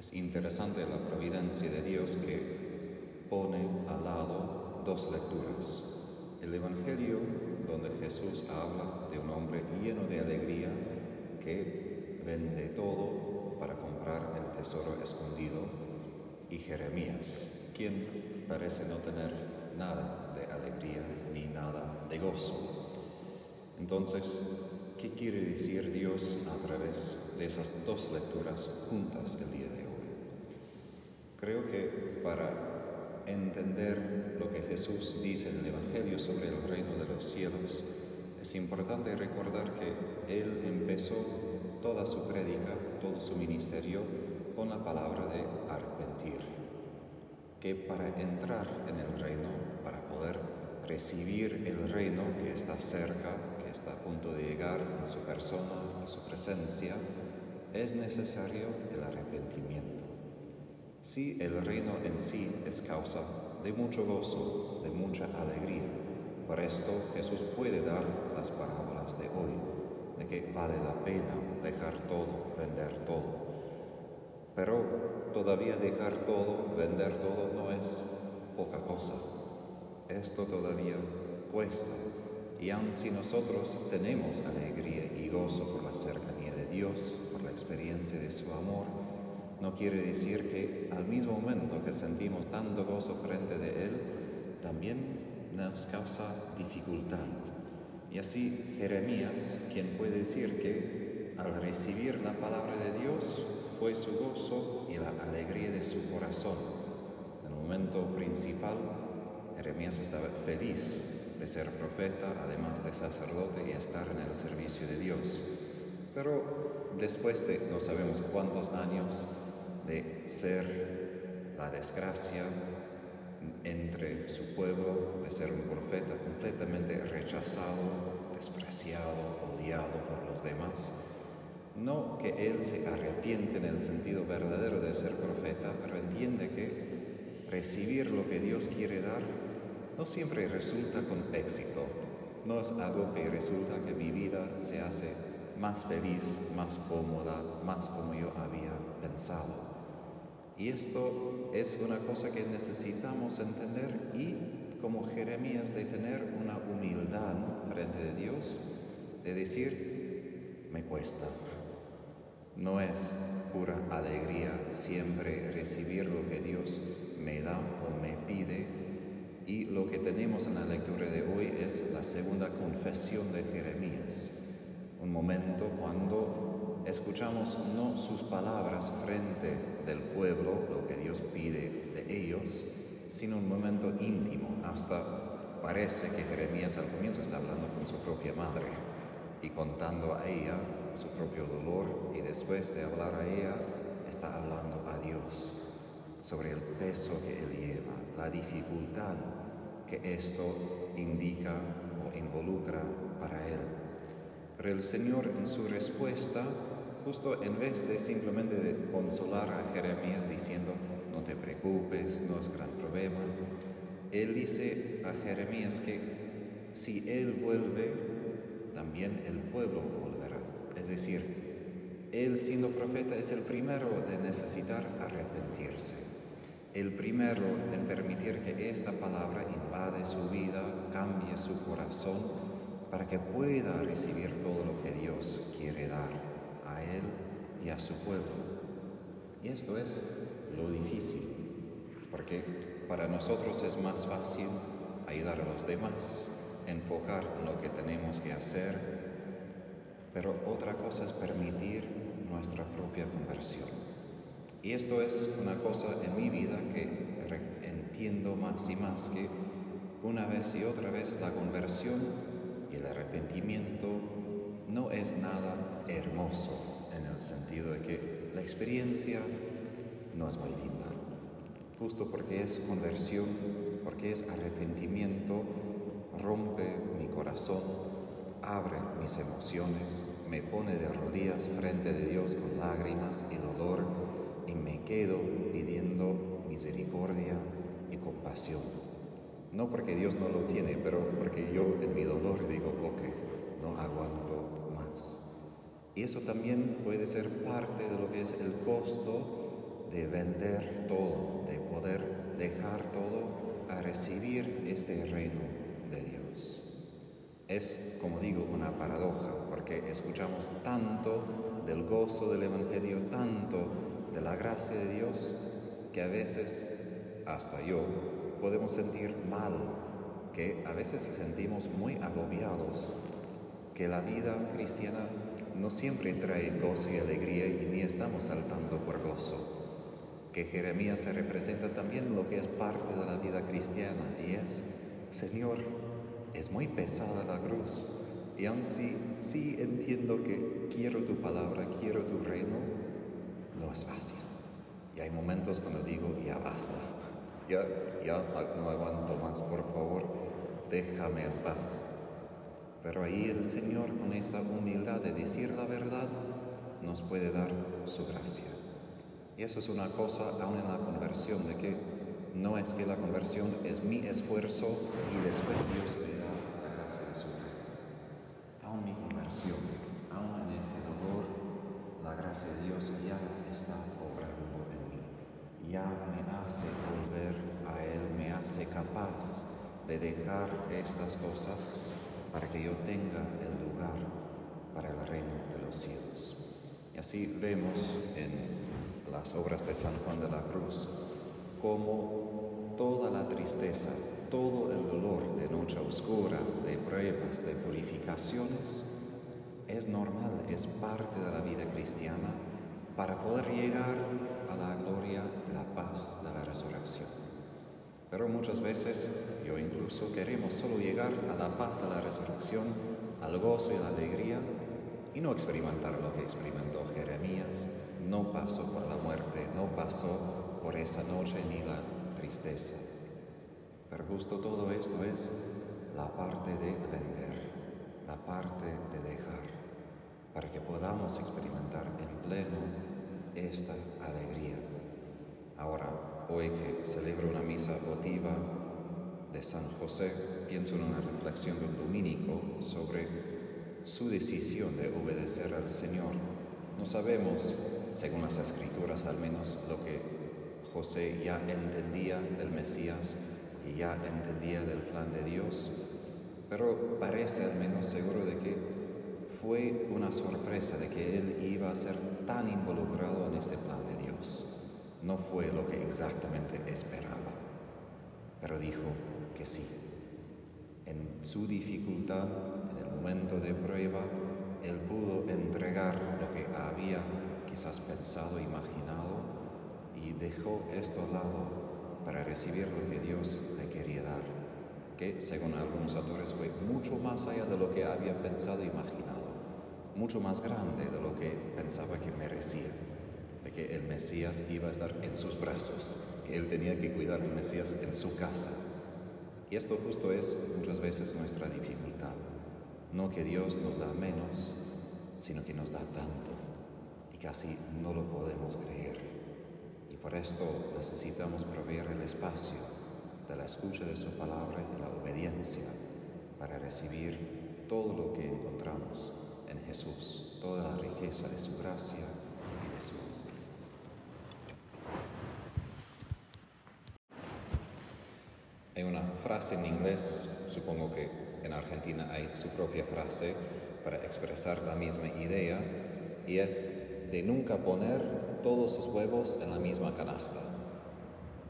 Es interesante la providencia de Dios que pone al lado dos lecturas. El Evangelio donde Jesús habla de un hombre lleno de alegría que vende todo para comprar el tesoro escondido y Jeremías, quien parece no tener nada de alegría ni nada de gozo. Entonces, ¿qué quiere decir Dios a través de esas dos lecturas juntas el día? Creo que para entender lo que Jesús dice en el Evangelio sobre el reino de los cielos, es importante recordar que Él empezó toda su prédica, todo su ministerio con la palabra de arrepentir, que para entrar en el reino, para poder recibir el reino que está cerca, que está a punto de llegar en su persona, en su presencia, es necesario el arrepentimiento. Si el reino en sí es causa de mucho gozo, de mucha alegría, por esto Jesús puede dar las parábolas de hoy, de que vale la pena dejar todo, vender todo. Pero todavía dejar todo, vender todo no es poca cosa. Esto todavía cuesta. Y aun si nosotros tenemos alegría y gozo por la cercanía de Dios, por la experiencia de su amor, no quiere decir que al mismo momento que sentimos tanto gozo frente de Él, también nos causa dificultad. Y así Jeremías, quien puede decir que al recibir la palabra de Dios fue su gozo y la alegría de su corazón. En el momento principal, Jeremías estaba feliz de ser profeta, además de sacerdote y estar en el servicio de Dios. Pero después de no sabemos cuántos años de ser la desgracia entre su pueblo, de ser un profeta completamente rechazado, despreciado, odiado por los demás, no que él se arrepiente en el sentido verdadero de ser profeta, pero entiende que recibir lo que Dios quiere dar no siempre resulta con éxito. No es algo que resulta que mi vida se hace más feliz, más cómoda, más como yo había pensado. Y esto es una cosa que necesitamos entender y como Jeremías de tener una humildad frente de Dios, de decir, me cuesta. No es pura alegría siempre recibir lo que Dios me da o me pide. Y lo que tenemos en la lectura de hoy es la segunda confesión de Jeremías. Un momento cuando escuchamos no sus palabras frente del pueblo, lo que Dios pide de ellos, sino un momento íntimo. Hasta parece que Jeremías al comienzo está hablando con su propia madre y contando a ella su propio dolor y después de hablar a ella está hablando a Dios sobre el peso que él lleva, la dificultad que esto indica o involucra para él. Pero el Señor en su respuesta, justo en vez de simplemente de consolar a Jeremías diciendo, no te preocupes, no es gran problema, Él dice a Jeremías que si Él vuelve, también el pueblo volverá. Es decir, Él siendo profeta es el primero de necesitar arrepentirse. El primero en permitir que esta palabra invade su vida, cambie su corazón, para que pueda recibir todo lo que Dios quiere dar a Él y a su pueblo. Y esto es lo difícil, porque para nosotros es más fácil ayudar a los demás, enfocar en lo que tenemos que hacer, pero otra cosa es permitir nuestra propia conversión. Y esto es una cosa en mi vida que entiendo más y más que una vez y otra vez la conversión y el arrepentimiento no es nada hermoso en el sentido de que la experiencia no es muy linda. Justo porque es conversión, porque es arrepentimiento, rompe mi corazón, abre mis emociones, me pone de rodillas frente de Dios con lágrimas y dolor y me quedo pidiendo misericordia y compasión. No porque Dios no lo tiene, pero porque yo en mi dolor digo, ok, no aguanto más. Y eso también puede ser parte de lo que es el costo de vender todo, de poder dejar todo a recibir este reino de Dios. Es, como digo, una paradoja, porque escuchamos tanto del gozo del Evangelio, tanto de la gracia de Dios, que a veces, hasta yo, podemos sentir mal, que a veces sentimos muy agobiados, que la vida cristiana no siempre trae gozo y alegría y ni estamos saltando por gozo. Que Jeremías se representa también lo que es parte de la vida cristiana y es, Señor, es muy pesada la cruz. Y aun si sí entiendo que quiero tu palabra, quiero tu reino, no es fácil. Y hay momentos cuando digo, ya basta, ya, ya no aguanto más, por favor, déjame en paz. Pero ahí el Señor, con esta humildad de decir la verdad, nos puede dar su gracia. Y eso es una cosa aún en la conversión, de que no es que la conversión es mi esfuerzo y después Dios me da la gracia de su reino. Aún mi conversión, aún en ese dolor, la gracia de Dios ya está obrando en mí. Ya me hace volver a Él, me hace capaz de dejar estas cosas para que yo tenga el lugar para el reino de los cielos. Y así vemos en las obras de San Juan de la Cruz cómo toda la tristeza, todo el dolor de noche oscura, de pruebas, de purificaciones, es normal, es parte de la vida cristiana para poder llegar la gloria la paz la resurrección. Pero muchas veces, yo incluso, queremos solo llegar a la paz de la resurrección, al gozo y la alegría, y no experimentar lo que experimentó Jeremías. No pasó por la muerte, no pasó por esa noche ni la tristeza. Pero justo todo esto es la parte de vender, la parte de dejar, para que podamos experimentar en pleno esta alegría. Ahora, hoy que celebro una misa votiva de San José, pienso en una reflexión de un dominico sobre su decisión de obedecer al Señor. No sabemos, según las escrituras al menos, lo que José ya entendía del Mesías y ya entendía del plan de Dios, pero parece al menos seguro de que fue una sorpresa de que él iba a ser tan involucrado en este plan de Dios no fue lo que exactamente esperaba, pero dijo que sí. En su dificultad, en el momento de prueba, él pudo entregar lo que había quizás pensado, imaginado, y dejó esto al lado para recibir lo que Dios le quería dar, que según algunos autores fue mucho más allá de lo que había pensado e imaginado, mucho más grande de lo que pensaba que merecía de que el Mesías iba a estar en sus brazos, que él tenía que cuidar al Mesías en su casa. Y esto justo es muchas veces nuestra dificultad. No que Dios nos da menos, sino que nos da tanto y casi no lo podemos creer. Y por esto necesitamos proveer el espacio de la escucha de su palabra y la obediencia para recibir todo lo que encontramos en Jesús, toda la riqueza de su gracia y de su Hay una frase en inglés, supongo que en Argentina hay su propia frase para expresar la misma idea, y es de nunca poner todos sus huevos en la misma canasta.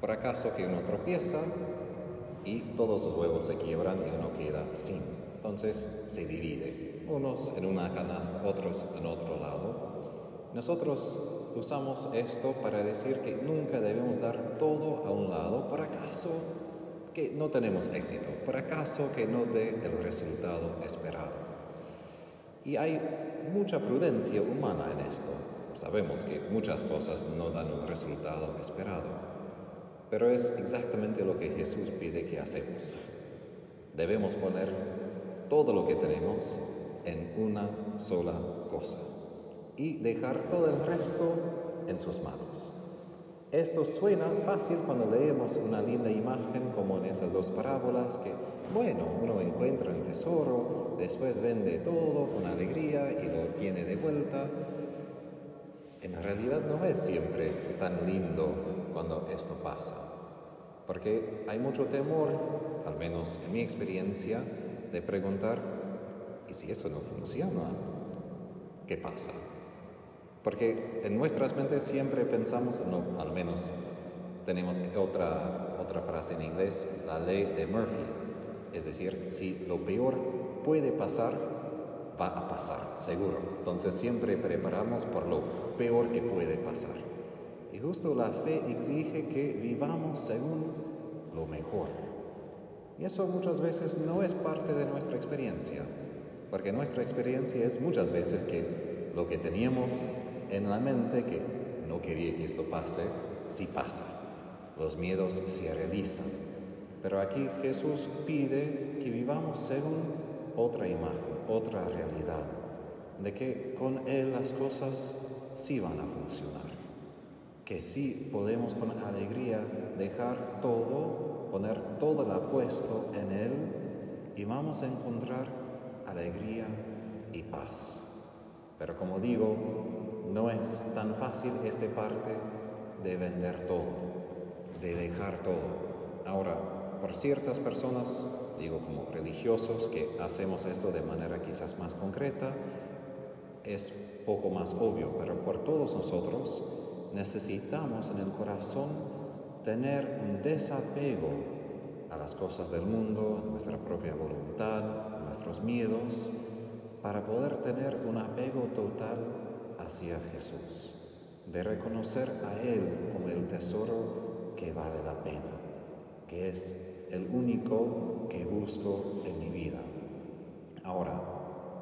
Por acaso que uno tropieza y todos sus huevos se quiebran y uno queda sin. Entonces se divide, unos en una canasta, otros en otro lado. Nosotros usamos esto para decir que nunca debemos dar todo a un lado, por acaso que no tenemos éxito, por acaso que no dé el resultado esperado. Y hay mucha prudencia humana en esto. Sabemos que muchas cosas no dan un resultado esperado, pero es exactamente lo que Jesús pide que hacemos. Debemos poner todo lo que tenemos en una sola cosa y dejar todo el resto en sus manos. Esto suena fácil cuando leemos una linda imagen como en esas dos parábolas que, bueno, uno encuentra un tesoro, después vende todo con alegría y lo tiene de vuelta. En realidad no es siempre tan lindo cuando esto pasa, porque hay mucho temor, al menos en mi experiencia, de preguntar, ¿y si eso no funciona? ¿Qué pasa? Porque en nuestras mentes siempre pensamos, al menos tenemos otra, otra frase en inglés, la ley de Murphy. Es decir, si lo peor puede pasar, va a pasar, seguro. Entonces siempre preparamos por lo peor que puede pasar. Y justo la fe exige que vivamos según lo mejor. Y eso muchas veces no es parte de nuestra experiencia, porque nuestra experiencia es muchas veces que lo que teníamos en la mente que no quería que esto pase, sí pasa. Los miedos se realizan. Pero aquí Jesús pide que vivamos según otra imagen, otra realidad, de que con Él las cosas sí van a funcionar, que sí podemos con alegría dejar todo, poner todo el apuesto en Él y vamos a encontrar alegría y paz. Pero como digo, no es tan fácil esta parte de vender todo, de dejar todo. Ahora, por ciertas personas, digo como religiosos, que hacemos esto de manera quizás más concreta, es poco más obvio, pero por todos nosotros necesitamos en el corazón tener un desapego a las cosas del mundo, a nuestra propia voluntad, nuestros miedos, para poder tener un apego total hacia Jesús, de reconocer a Él como el tesoro que vale la pena, que es el único que busco en mi vida. Ahora,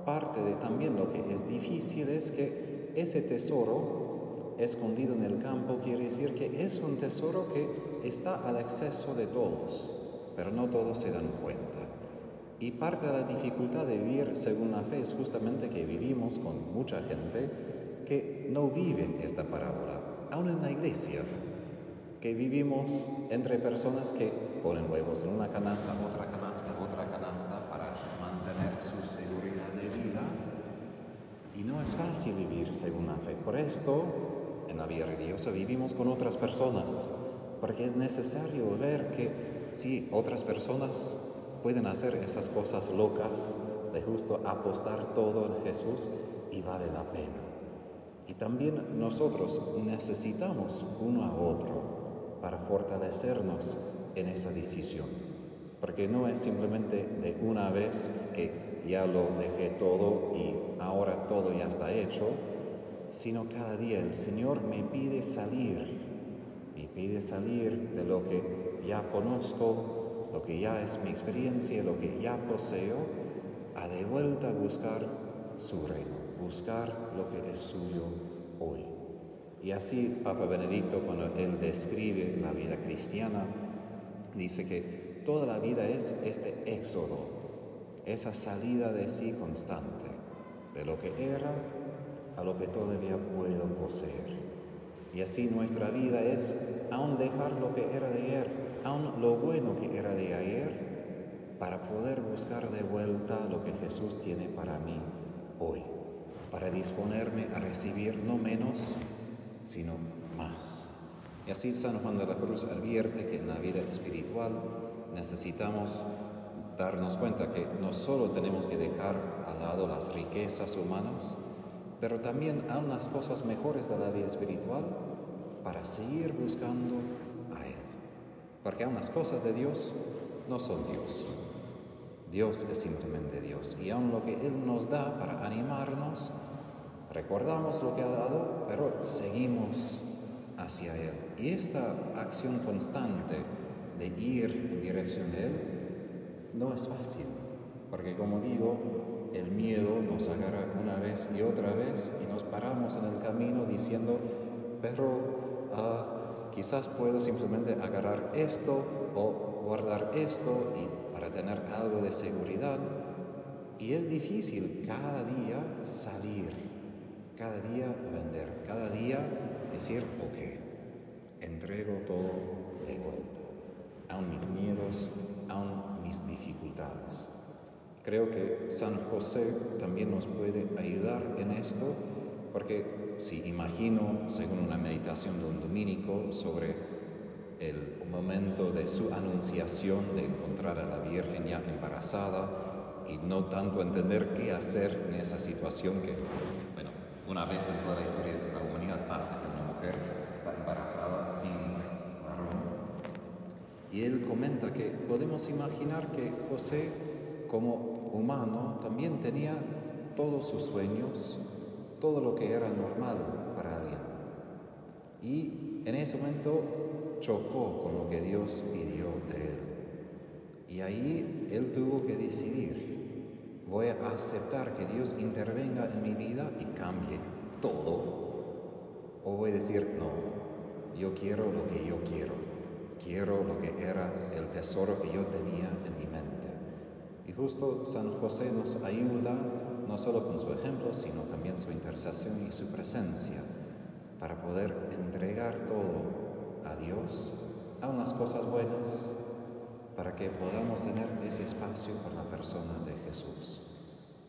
parte de también lo que es difícil es que ese tesoro escondido en el campo quiere decir que es un tesoro que está al acceso de todos, pero no todos se dan cuenta. Y parte de la dificultad de vivir según la fe es justamente que vivimos con mucha gente que no vive esta parábola, aún en la iglesia, que vivimos entre personas que ponen huevos en una canasta, otra canasta, otra canasta para mantener su seguridad de vida. Y no es fácil vivir según la fe. Por esto, en la vida religiosa vivimos con otras personas, porque es necesario ver que si otras personas pueden hacer esas cosas locas de justo apostar todo en Jesús y vale la pena. Y también nosotros necesitamos uno a otro para fortalecernos en esa decisión. Porque no es simplemente de una vez que ya lo dejé todo y ahora todo ya está hecho, sino cada día el Señor me pide salir, me pide salir de lo que ya conozco, lo que ya es mi experiencia, lo que ya poseo, a de vuelta buscar su reino, buscar lo que es suyo hoy. Y así Papa Benedicto, cuando él describe la vida cristiana, dice que toda la vida es este éxodo, esa salida de sí constante, de lo que era a lo que todavía puedo poseer. Y así nuestra vida es aún dejar lo que era de ayer, aún lo bueno que era de ayer, para poder buscar de vuelta lo que Jesús tiene para mí hoy, para disponerme a recibir no menos, sino más. Y así San Juan de la Cruz advierte que en la vida espiritual necesitamos darnos cuenta que no solo tenemos que dejar al lado las riquezas humanas, pero también aún las cosas mejores de la vida espiritual para seguir buscando a Él. Porque aún las cosas de Dios no son Dios. Dios es simplemente Dios. Y aún lo que Él nos da para animarnos, recordamos lo que ha dado, pero seguimos hacia Él. Y esta acción constante de ir en dirección de Él no es fácil, porque como digo, el miedo nos agarra una vez y otra vez y nos paramos en el camino diciendo, pero Ah, quizás puedo simplemente agarrar esto o guardar esto y para tener algo de seguridad. Y es difícil cada día salir, cada día vender, cada día decir, ok, entrego todo de vuelta, aun mis miedos, aun mis dificultades. Creo que San José también nos puede ayudar en esto, porque si imagino, según una meditación de un dominico, sobre el momento de su anunciación de encontrar a la Virgen ya embarazada y no tanto entender qué hacer en esa situación que, bueno, una vez en toda la historia de la humanidad pasa que una mujer está embarazada sin varón. Y él comenta que podemos imaginar que José, como humano, también tenía todos sus sueños, todo lo que era normal para alguien. Y en ese momento chocó con lo que Dios pidió de él. Y ahí él tuvo que decidir, voy a aceptar que Dios intervenga en mi vida y cambie todo, o voy a decir, no, yo quiero lo que yo quiero, quiero lo que era el tesoro que yo tenía en mi mente. Y justo San José nos ayuda no solo con su ejemplo, sino también su intercesión y su presencia, para poder entregar todo Dios, a unas cosas buenas, para que podamos tener ese espacio por la persona de Jesús.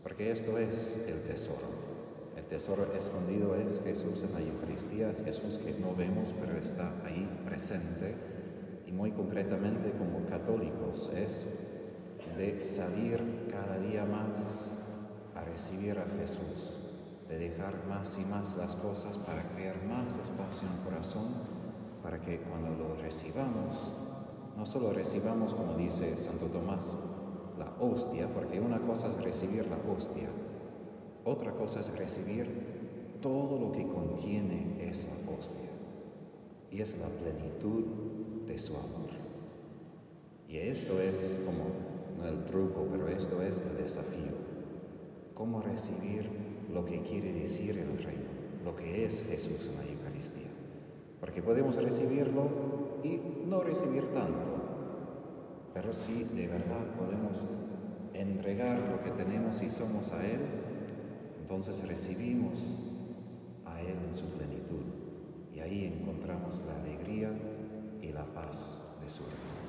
Porque esto es el tesoro. El tesoro escondido es Jesús en la Eucaristía, Jesús que no vemos, pero está ahí presente. Y muy concretamente como católicos es de salir cada día más recibir a Jesús, de dejar más y más las cosas para crear más espacio en el corazón, para que cuando lo recibamos, no solo recibamos, como dice Santo Tomás, la hostia, porque una cosa es recibir la hostia, otra cosa es recibir todo lo que contiene esa hostia, y es la plenitud de su amor. Y esto es como, no el truco, pero esto es el desafío cómo recibir lo que quiere decir el reino, lo que es Jesús en la Eucaristía. Porque podemos recibirlo y no recibir tanto, pero si de verdad podemos entregar lo que tenemos y somos a Él, entonces recibimos a Él en su plenitud y ahí encontramos la alegría y la paz de su reino.